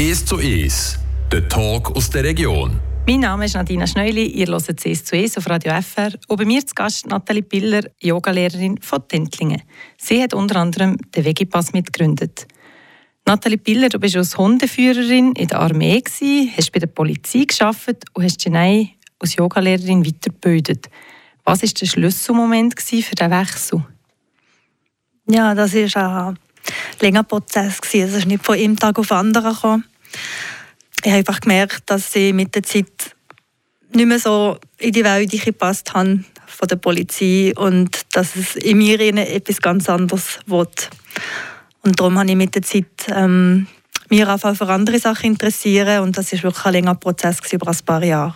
«Es zu Es», der Talk aus der Region. Mein Name ist Nadina Schneuli, ihr hört «Es zu Es» auf Radio FR und bei mir zu Gast Nathalie Piller, Yogalehrerin von Tentlingen. Sie hat unter anderem den Vegipass mitgegründet. Nathalie Piller, du bist als Hundeführerin in der Armee, gewesen, hast bei der Polizei geschafft und hast dich als Yogalehrerin weitergebildet. Was war der Schlüsselmoment für diesen Wechsel? Ja, das war ein längerer Prozess. Es ist nicht von einem Tag auf den anderen gekommen. Ich habe einfach gemerkt, dass ich mit der Zeit nicht mehr so in die Welt gepasst habe von der Polizei und dass es in mir etwas ganz anderes wird. Und darum habe ich mit der Zeit ähm, mich auch für andere Sachen interessieren und das war wirklich ein längerer Prozess über ein paar Jahre.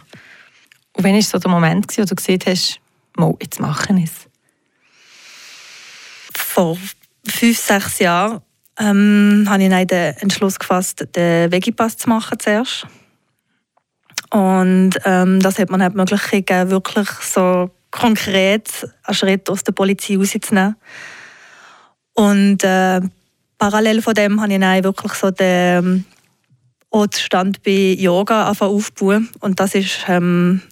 Und wann war so der Moment, wo du gesehen hast, mal, jetzt machen es? Vor fünf, sechs Jahren ähm, habe ich den Entschluss gefasst, den Vegipass zu machen zuerst. Und ähm, das hat mir halt die Möglichkeit gegeben, wirklich so konkret einen Schritt aus der Polizei rauszunehmen. Und äh, parallel von dem habe ich dann wirklich so den Stand bei Yoga aufgebaut. Und das ist ähm,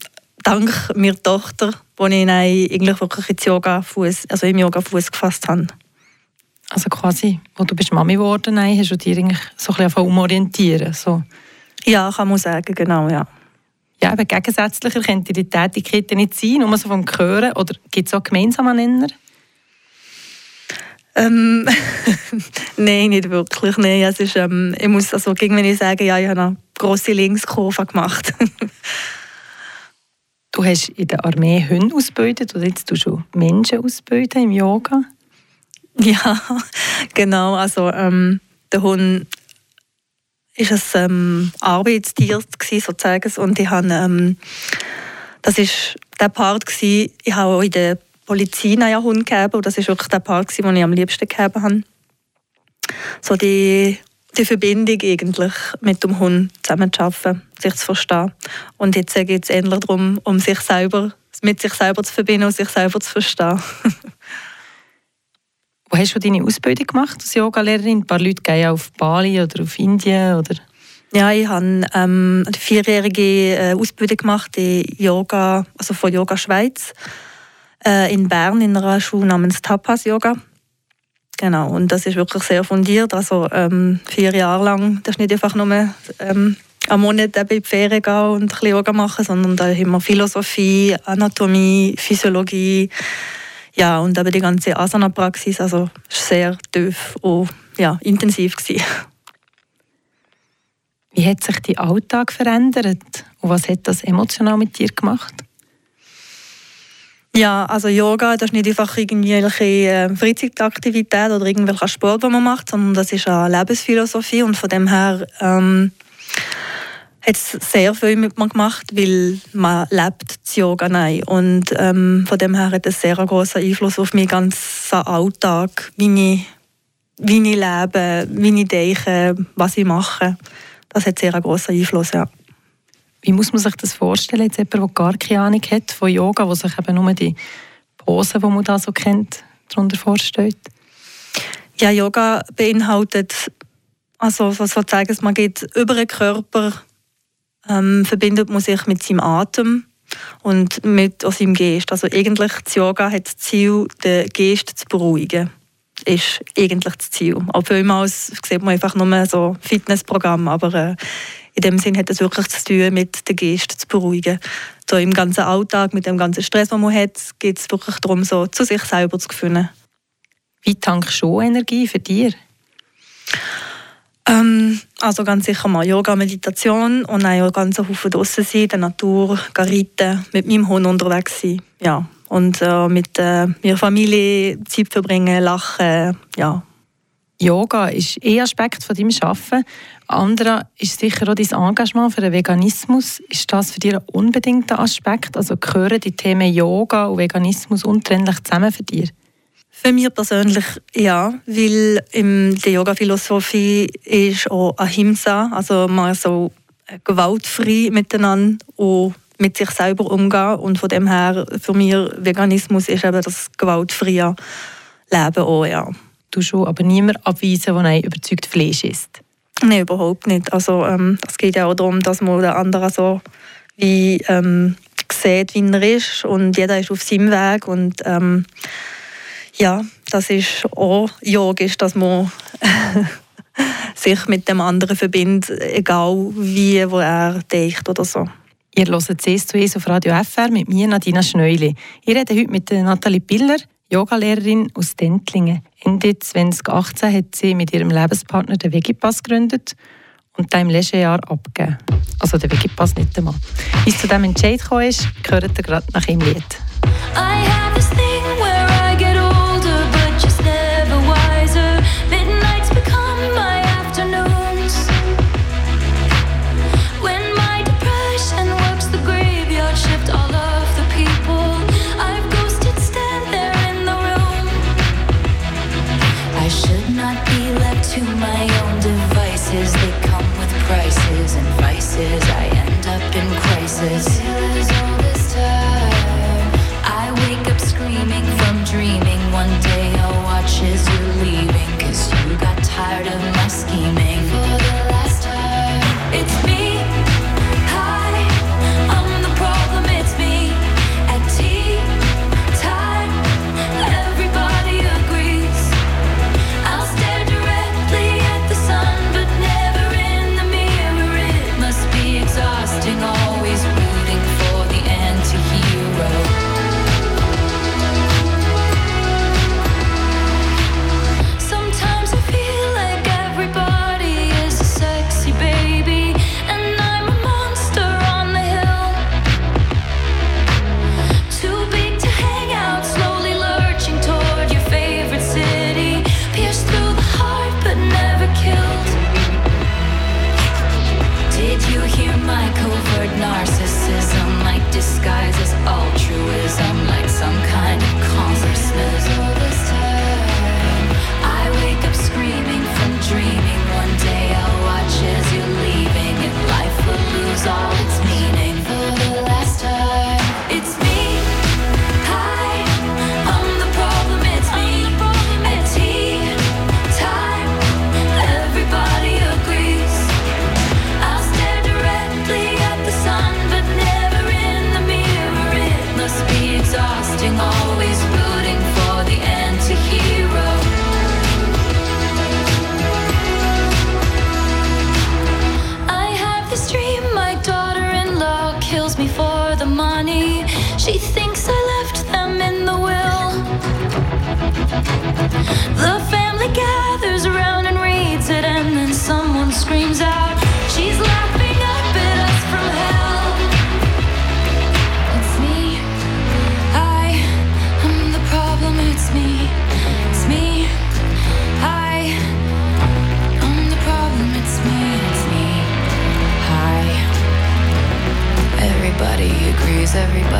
dank meiner Tochter, wo ich dann eigentlich wirklich Yoga -Fuss, also im Yoga Fuß gefasst habe. Also quasi, wo du bist Mami geworden bist, hast du dich eigentlich so ein bisschen umorientieren so. Ja, kann man sagen, genau, ja. Ja, aber gegensätzlicher könnte die Tätigkeit nicht sein, nur so vom Hören, oder gibt es auch gemeinsame Nenner? Ähm, Nein, nicht wirklich. Nein. Es ist, ähm, ich muss also, wenn ich sage, ja, ich habe eine grosse Linkskurve gemacht. du hast in der Armee Hunde ausgebildet oder jetzt du schon Menschen ausbilden im Yoga? Ja, genau. Also ähm, der Hund ist ein ähm, Arbeitstier sozusagen und ich habe, ähm, das ist der Part gewesen, ich habe auch in der Polizei einen Hund gegeben und das ist wirklich der Part gewesen, den ich am liebsten gegeben habe. So die, die Verbindung eigentlich mit dem Hund zusammenzuarbeiten, sich zu verstehen. Und jetzt geht es eher darum, um sich selber, mit sich selber zu verbinden und sich selber zu verstehen. Wo hast du deine Ausbildung gemacht als Yogalehrerin? Ein paar Leute gehen auf Bali oder auf Indien oder? Ja, ich habe ähm, eine vierjährige äh, Ausbildung gemacht in Yoga, also von Yoga Schweiz äh, in Bern in einer Schule namens Tapas Yoga. Genau, und das ist wirklich sehr fundiert. Also ähm, vier Jahre lang, das ist nicht einfach nur ähm, einen Monat in die Ferien gehen und ein bisschen Yoga machen, sondern da haben wir Philosophie, Anatomie, Physiologie, ja, und eben die ganze Asana-Praxis, also sehr tief und ja, intensiv gewesen. Wie hat sich dein Alltag verändert und was hat das emotional mit dir gemacht? Ja, also Yoga, das ist nicht einfach irgendwelche äh, Freizeitaktivität oder irgendwelcher Sport, den man macht, sondern das ist eine Lebensphilosophie und von dem her ähm, hat es sehr viel mit mir gemacht, weil man lebt das Yoga nein. Und ähm, von dem her hat es sehr großen Einfluss auf meinen ganzen Alltag, wie ich, wie ich lebe, wie ich denke, was ich mache. Das hat sehr großen Einfluss, ja. Wie muss man sich das vorstellen, jetzt jemand, der gar keine Ahnung hat von Yoga, wo sich eben nur die Posen, die man da so kennt, darunter vorstellt? Ja, Yoga beinhaltet, also sozusagen, man geht über den Körper ähm, verbindet man sich mit seinem Atem und mit seinem Geist. Also eigentlich das Yoga hat das Ziel, den Geist zu beruhigen. Ist eigentlich das Ziel. Aber vielmals sieht man einfach nur so Fitnessprogramm, aber äh, in dem Sinn hat es wirklich zu tun, mit dem Geist zu beruhigen. So im ganzen Alltag, mit dem ganzen Stress, den man hat, geht es wirklich darum, so zu sich selber zu finden. Wie tankst du Energie für dich? Ähm, also ganz sicher mal Yoga, Meditation und auch ganz Haufen draußen sein, in der Natur, reiten, mit meinem Hund unterwegs sein. Ja. Und äh, mit äh, meiner Familie Zeit verbringen, lachen. Ja. Yoga ist ein Aspekt von deinem Arbeiten. Anderer ist sicher auch dein Engagement für den Veganismus. Ist das für dich ein unbedingter Aspekt? Also gehören die Themen Yoga und Veganismus untrennlich zusammen für dich? Für mich persönlich ja, weil in der Yoga-Philosophie ist auch Ahimsa, also man so gewaltfrei miteinander und mit sich selber umgehen und von dem her für mich Veganismus ist eben das gewaltfreie Leben auch, ja. Du schon aber niemand abweisen, der ein überzeugt Fleisch isst? Nein, überhaupt nicht. Also ähm, es geht ja auch darum, dass man den anderen so wie ähm, sieht, wie er ist und jeder ist auf seinem Weg und ähm, ja, das ist auch logisch, dass man sich mit dem anderen verbindet, egal wie, wo er denkt oder so. Ihr hört «CS zu «Es» auf Radio FR mit mir, Nadina Schneuli. Ich rede heute mit Nathalie Piller, Yogalehrerin aus Dentlingen. Ende 2018 hat sie mit ihrem Lebenspartner den Vegipass gegründet und dann im letzten Jahr abgegeben. Also der Vegipass nicht einmal. Wie es zu diesem Entscheid gekommen ist, gehört ihr gerade nach ihrem Lied.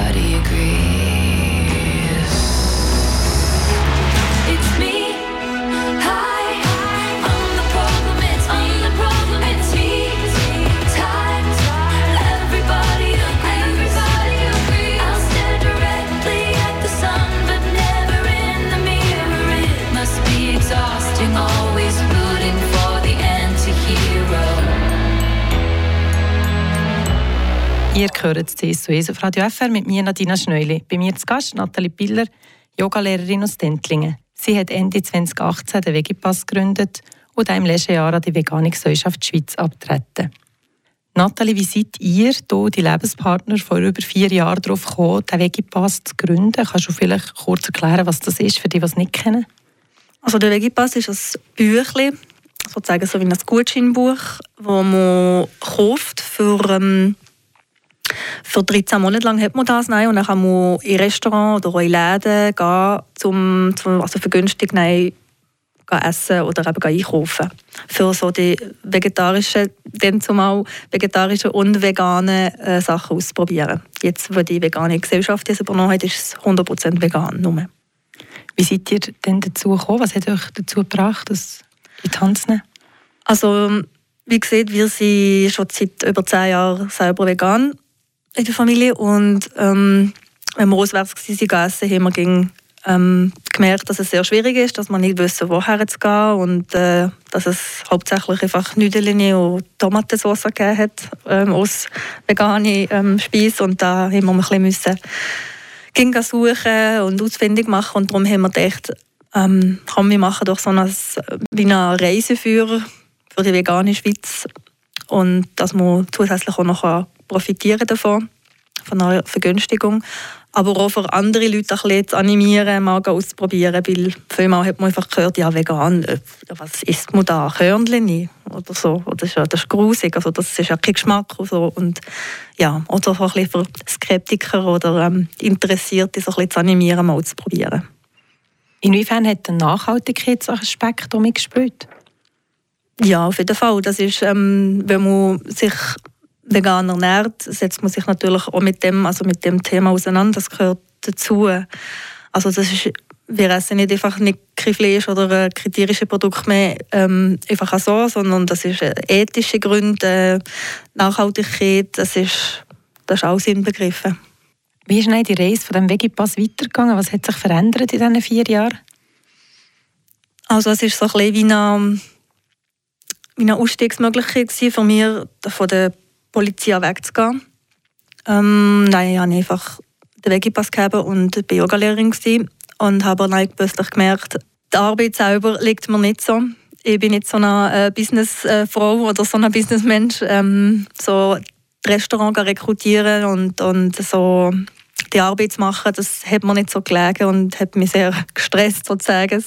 body agree. Ihr gehört zu CSUS auf Radio FR mit mir, Nadina Schneuli. Bei mir zu Gast Nathalie Piller, Yogalehrerin aus Dentlingen. Sie hat Ende 2018 den Vegipass gegründet und im letzten Jahr an die Veganikgesellschaft Schweiz abtreten. Nathalie, wie seid ihr, hier, die Lebenspartner, vor über vier Jahren darauf gekommen, den Vegipass zu gründen? Kannst du vielleicht kurz erklären, was das ist, für die, die es nicht kennen? Also der Vegipass ist ein Büchlein, sozusagen so wie ein Gutscheinbuch, das man kauft für ähm, für 13 Monate lang hat man das nein, und dann kann man in Restaurants oder in Läden gehen, zum, zum also für günstig nein, essen oder eben einkaufen. Für so die vegetarischen, dann zumal vegetarischen und veganen äh, Sachen ausprobieren. Jetzt, wo die vegane Gesellschaft das übernommen hat, ist es 100% vegan. Nur. Wie seid ihr denn dazu gekommen? Was hat euch dazu gebracht, das in die Hand zu nehmen? Also, wie gesagt, wir sind schon seit über 10 Jahren selber vegan in der Familie und ähm, wenn wir auswärts waren, essen, haben wir gegen ähm, gemerkt, dass es sehr schwierig ist, dass man nicht wissen, woher zu gehen und äh, dass es hauptsächlich einfach Nudeln und Tomatensauce gegeben hat ähm, aus veganen ähm, Speisen und da haben wir ein bisschen müssen ging suchen und ausfindig machen und darum haben wir gedacht, ähm, kann wir machen doch so ein, wie eine Reiseführer für die vegane Schweiz und dass man zusätzlich auch noch profitieren davon von einer Vergünstigung aber auch für andere Leute ein bisschen zu animieren, mal auszuprobieren, weil vielmal hat man einfach gehört, ja vegan, äh, was isst man da, Körnchen oder so, das ist, das ist grusig, also das ist ja kein Geschmack und so und ja, oder so ein bisschen für Skeptiker oder ähm, Interessierte so ein bisschen zu animieren, mal auszuprobieren. Inwiefern hat der Nachhaltigkeitsaspekt damit gespielt? Ja, auf jeden Fall. Das ist, ähm, wenn man sich vegan ernährt, setzt man sich natürlich auch mit dem, also mit dem Thema auseinander. Das gehört dazu. Also das ist, wir essen nicht einfach nicht kein Fleisch oder kriterische Produkte mehr ähm, einfach so, sondern das ist äh, ethische Gründe, äh, Nachhaltigkeit, das ist, das ist alles inbegriffen. Wie ist denn die Reise von dem Vegipass weitergegangen? Was hat sich verändert in diesen vier Jahren? Also es ist so ein bisschen wie eine, wie eine Ausstiegsmöglichkeit für mich von der Polizei wegzugehen. Ähm, nein, ich habe einfach den Wegipass gegeben und war Yogalehrerin und habe dann plötzlich gemerkt, die Arbeit selber liegt mir nicht so. Ich bin nicht so eine äh, Businessfrau oder so ein Businessmensch. Ähm, so Restaurant rekrutieren und, und so die Arbeit zu machen, das hat mir nicht so gelegen und hat mich sehr gestresst sozusagen.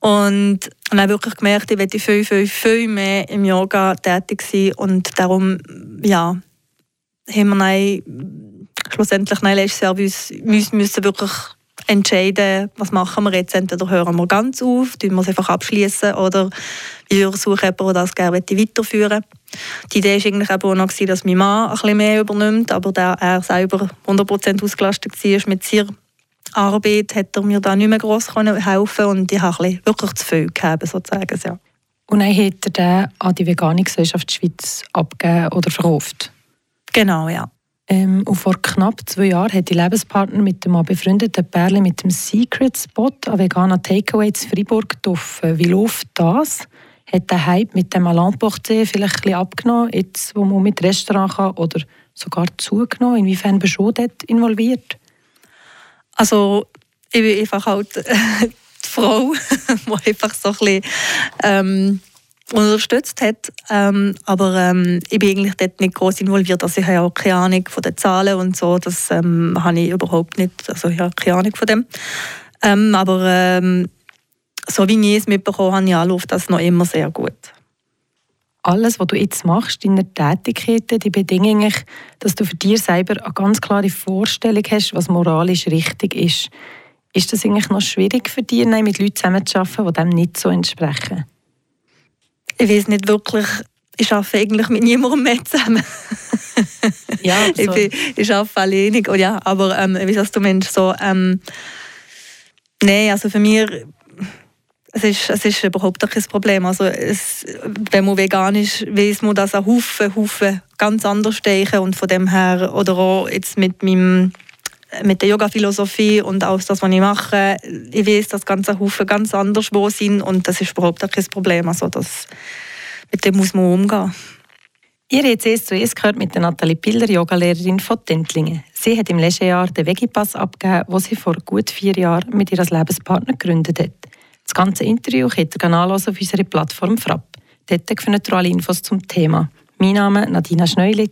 Und ich habe wirklich gemerkt, ich möchte viel, viel, viel mehr im Yoga tätig sein. Und darum, ja, haben wir dann schlussendlich nein, letztes Jahr müssen, müssen wirklich entscheiden, was machen wir jetzt. Entweder hören wir ganz auf, tun wir es einfach abschließen oder wir suchen jemanden, der das gerne weiterführen Die Idee war eigentlich auch noch, dass mein Mann ein bisschen mehr übernimmt, aber da er selber 100% ausgelastet war mit seiner Arbeit hat er mir da nicht mehr gross helfen und ich habe wirklich zu viel gegeben, sozusagen. Ja. Und dann hat er den an die Vegane Gesellschaft Schweiz abgegeben oder verkauft? Genau, ja. Ähm, und vor knapp zwei Jahren hat die Lebenspartner mit dem befreundeten Pärchen mit dem Secret Spot an veganer Takeaway in Freiburg getroffen. Wie läuft das? Hat der Hype mit dem Alain Porté vielleicht ein bisschen abgenommen, jetzt wo man mit Restaurant kann, oder sogar zugenommen? Inwiefern bist du dort involviert? Also ich bin einfach halt die Frau, die einfach so ein bisschen ähm, unterstützt hat. Ähm, aber ähm, ich bin eigentlich dort nicht groß involviert. Also ich habe auch keine Ahnung von den Zahlen und so. Das ähm, habe ich überhaupt nicht. Also ich habe keine Ahnung von dem. Ähm, aber ähm, so wie ich es mitbekommen habe, ja, läuft das noch immer sehr gut alles, was du jetzt machst, deine Tätigkeiten, die bedingen eigentlich, dass du für dich selber eine ganz klare Vorstellung hast, was moralisch richtig ist. Ist das eigentlich noch schwierig für dich, mit Leuten zusammenzuarbeiten, die dem nicht so entsprechen? Ich weiß nicht wirklich. Ich arbeite eigentlich mit niemandem mehr zusammen. ja, so. ich, bin, ich arbeite alleinig. Oh ja, aber ähm, wie sagst du, Mensch, so... Ähm, Nein, also für mich es ist, es ist überhaupt kein Problem. Also es, wenn man vegan ist, weiß man, dass ein Haufen, Haufen ganz anders stechen und von dem her, oder auch jetzt mit meinem mit der Yoga-Philosophie und auch das, was ich mache, ich weiß, dass ganze Haufen ganz anders wo sind und das ist überhaupt kein Problem. Also das, mit dem muss man umgehen. Ihr habt es zuerst gehört mit der Nathalie Piller, Yogalehrerin von Tentlingen. Sie hat im letzten Jahr den Vegipass abgegeben, den sie vor gut vier Jahren mit ihrem Lebenspartner gegründet hat. Das ganze Interview könnt ihr nachlesen auf unserer Plattform Frapp. Dort findet ihr alle Infos zum Thema. Mein Name ist Nadina Schneulitsch.